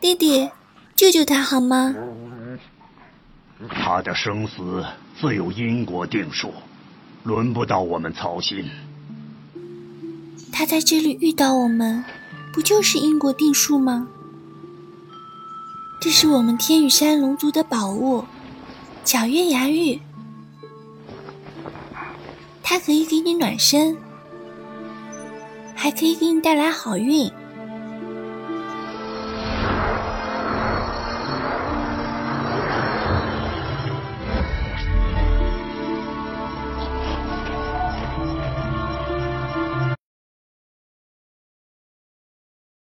弟弟，救救他好吗？他的生死自有因果定数，轮不到我们操心。他在这里遇到我们，不就是因果定数吗？这是我们天羽山龙族的宝物——皎月牙玉，它可以给你暖身，还可以给你带来好运。